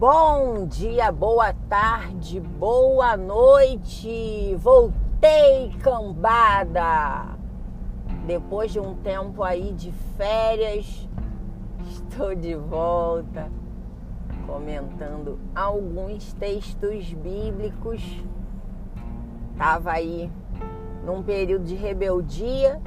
Bom dia, boa tarde, boa noite. Voltei cambada. Depois de um tempo aí de férias, estou de volta comentando alguns textos bíblicos. Tava aí num período de rebeldia.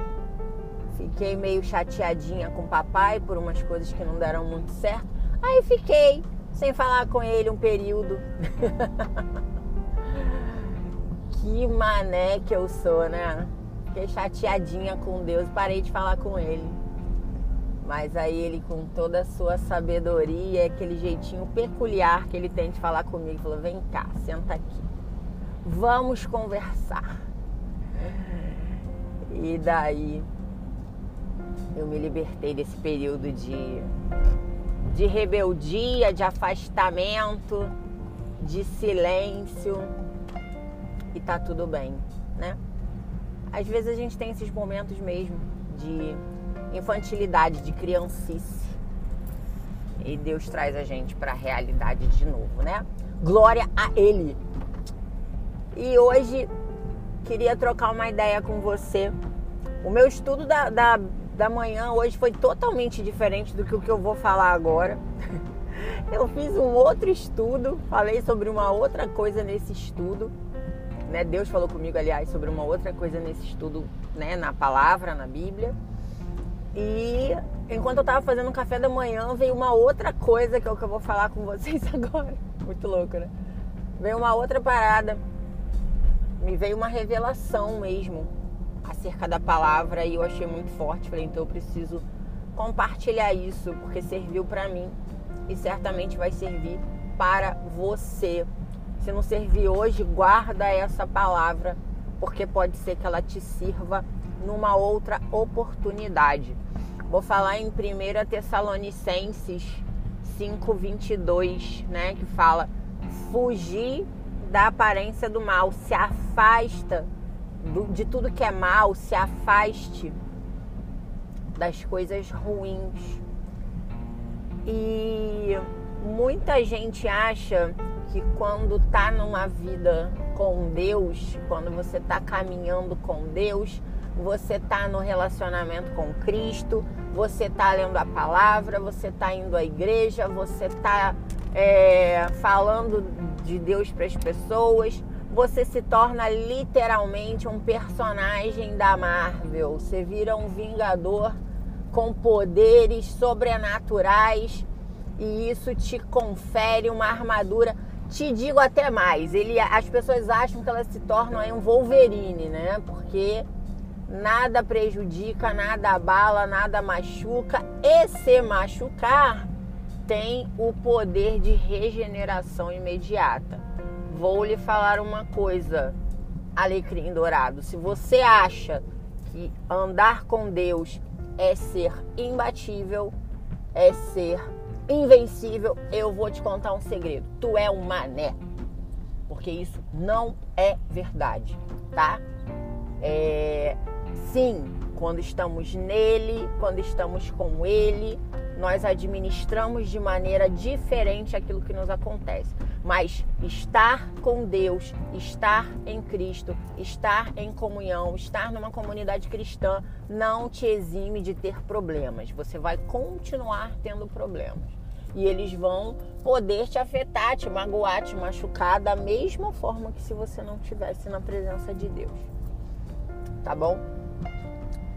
Fiquei meio chateadinha com o papai por umas coisas que não deram muito certo. Aí fiquei sem falar com ele um período. que mané que eu sou, né? Fiquei chateadinha com Deus, parei de falar com ele. Mas aí ele, com toda a sua sabedoria, aquele jeitinho peculiar que ele tem de falar comigo, falou: vem cá, senta aqui. Vamos conversar. E daí eu me libertei desse período de de rebeldia, de afastamento, de silêncio e tá tudo bem, né? Às vezes a gente tem esses momentos mesmo de infantilidade, de criancice. E Deus traz a gente para a realidade de novo, né? Glória a Ele. E hoje queria trocar uma ideia com você. O meu estudo da, da da manhã hoje foi totalmente diferente do que o que eu vou falar agora. Eu fiz um outro estudo, falei sobre uma outra coisa nesse estudo. Né? Deus falou comigo, aliás, sobre uma outra coisa nesse estudo, né? na palavra, na Bíblia. E enquanto eu estava fazendo um café da manhã, veio uma outra coisa que é o que eu vou falar com vocês agora. Muito louco, né? Veio uma outra parada. Me veio uma revelação mesmo acerca da palavra e eu achei muito forte. Falei, então eu preciso compartilhar isso porque serviu para mim e certamente vai servir para você. Se não servir hoje, guarda essa palavra porque pode ser que ela te sirva numa outra oportunidade. Vou falar em 1 Tessalonicenses 5:22, né, que fala: fugir da aparência do mal, se afasta de tudo que é mal, se afaste das coisas ruins. E muita gente acha que quando tá numa vida com Deus, quando você tá caminhando com Deus, você tá no relacionamento com Cristo, você tá lendo a palavra, você tá indo à igreja, você tá é, falando de Deus para as pessoas, você se torna literalmente um personagem da Marvel. Você vira um vingador com poderes sobrenaturais e isso te confere uma armadura. Te digo até mais, ele, as pessoas acham que elas se tornam aí um Wolverine, né? Porque nada prejudica, nada abala, nada machuca. E se machucar, tem o poder de regeneração imediata. Vou lhe falar uma coisa, Alecrim Dourado. Se você acha que andar com Deus é ser imbatível, é ser invencível, eu vou te contar um segredo. Tu é um mané. Porque isso não é verdade, tá? É... Sim, quando estamos nele, quando estamos com ele, nós administramos de maneira diferente aquilo que nos acontece. Mas estar com Deus, estar em Cristo, estar em comunhão, estar numa comunidade cristã não te exime de ter problemas. Você vai continuar tendo problemas. E eles vão poder te afetar, te magoar, te machucar da mesma forma que se você não estivesse na presença de Deus. Tá bom?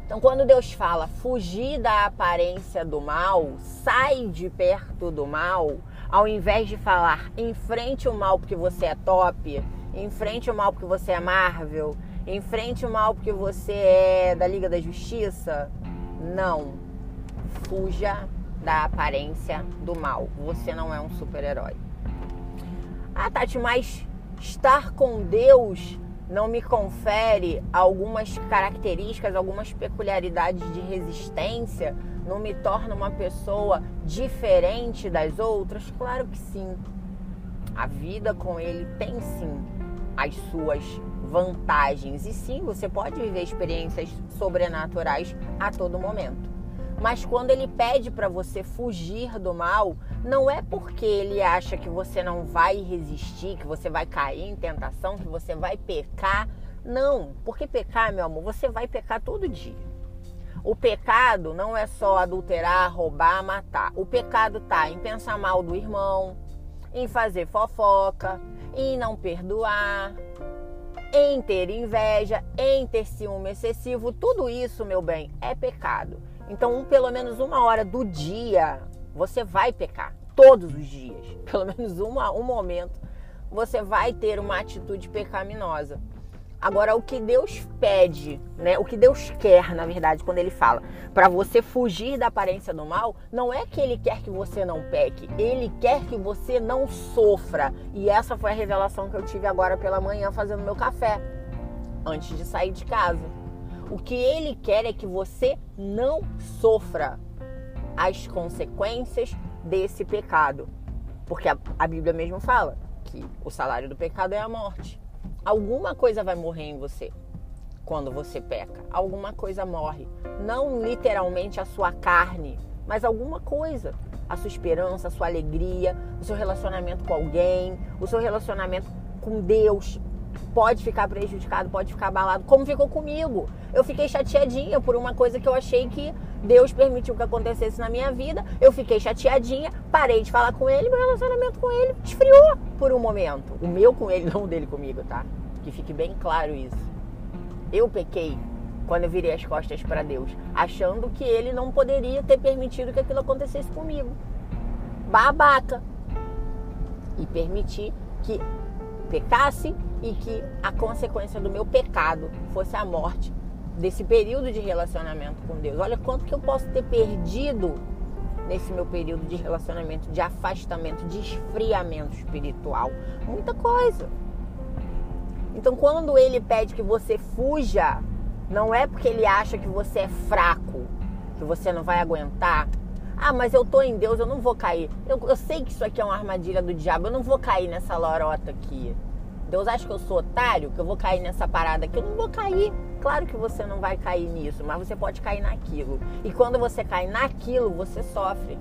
Então, quando Deus fala fugir da aparência do mal, sai de perto do mal, ao invés de falar enfrente o mal porque você é top, enfrente o mal porque você é Marvel, enfrente o mal porque você é da Liga da Justiça, não. Fuja da aparência do mal. Você não é um super-herói. Ah, Tati, mas estar com Deus não me confere algumas características, algumas peculiaridades de resistência, não me torna uma pessoa diferente das outras? Claro que sim. A vida com ele tem sim as suas vantagens. E sim, você pode viver experiências sobrenaturais a todo momento. Mas quando ele pede para você fugir do mal, não é porque ele acha que você não vai resistir, que você vai cair em tentação, que você vai pecar. Não, porque pecar, meu amor, você vai pecar todo dia. O pecado não é só adulterar, roubar, matar. O pecado tá em pensar mal do irmão, em fazer fofoca, em não perdoar, em ter inveja, em ter ciúme excessivo. Tudo isso, meu bem, é pecado. Então, um, pelo menos uma hora do dia, você vai pecar. Todos os dias. Pelo menos uma, um momento, você vai ter uma atitude pecaminosa. Agora, o que Deus pede, né? O que Deus quer, na verdade, quando Ele fala para você fugir da aparência do mal, não é que Ele quer que você não peque, Ele quer que você não sofra. E essa foi a revelação que eu tive agora pela manhã fazendo meu café, antes de sair de casa. O que Ele quer é que você não sofra as consequências desse pecado. Porque a, a Bíblia mesmo fala que o salário do pecado é a morte. Alguma coisa vai morrer em você quando você peca. Alguma coisa morre. Não literalmente a sua carne, mas alguma coisa. A sua esperança, a sua alegria, o seu relacionamento com alguém, o seu relacionamento com Deus, pode ficar prejudicado, pode ficar abalado, como ficou comigo. Eu fiquei chateadinha por uma coisa que eu achei que Deus permitiu que acontecesse na minha vida. Eu fiquei chateadinha, parei de falar com ele, meu relacionamento com ele esfriou por um momento. O meu com ele, não o dele comigo, tá? Que fique bem claro isso. Eu pequei quando eu virei as costas para Deus, achando que ele não poderia ter permitido que aquilo acontecesse comigo. Babaca. E permitir que pecasse e que a consequência do meu pecado fosse a morte desse período de relacionamento com Deus. Olha quanto que eu posso ter perdido nesse meu período de relacionamento, de afastamento, de esfriamento espiritual. Muita coisa. Então, quando ele pede que você fuja, não é porque ele acha que você é fraco, que você não vai aguentar. Ah, mas eu tô em Deus, eu não vou cair. Eu, eu sei que isso aqui é uma armadilha do diabo, eu não vou cair nessa lorota aqui. Deus acha que eu sou otário, que eu vou cair nessa parada aqui. Eu não vou cair. Claro que você não vai cair nisso, mas você pode cair naquilo. E quando você cai naquilo, você sofre.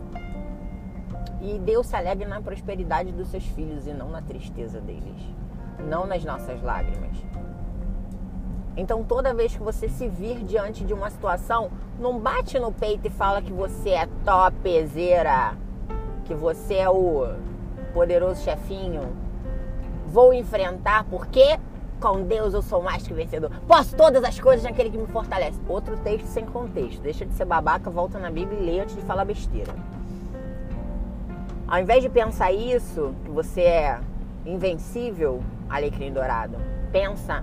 E Deus se alegra na prosperidade dos seus filhos e não na tristeza deles. Não nas nossas lágrimas. Então, toda vez que você se vir diante de uma situação, não bate no peito e fala que você é topzera, que você é o poderoso chefinho, vou enfrentar porque com Deus eu sou mais que vencedor. Posso todas as coisas naquele que me fortalece. Outro texto sem contexto. Deixa de ser babaca, volta na Bíblia e lê antes de falar besteira. Ao invés de pensar isso, que você é invencível, alecrim dourado, pensa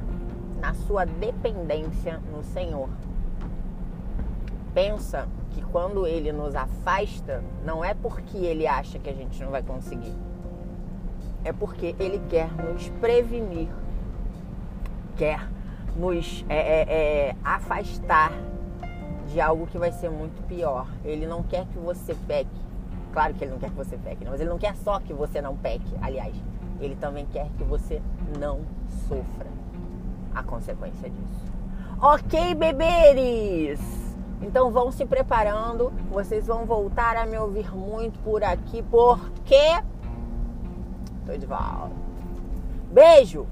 na sua dependência no Senhor. Pensa que quando ele nos afasta, não é porque ele acha que a gente não vai conseguir é porque ele quer nos prevenir, quer nos é, é, é, afastar de algo que vai ser muito pior. Ele não quer que você peque. Claro que ele não quer que você peque, mas ele não quer só que você não peque. Aliás, ele também quer que você não sofra a consequência disso. Ok, beberes? Então vão se preparando. Vocês vão voltar a me ouvir muito por aqui, porque Tô de volta. Beijo!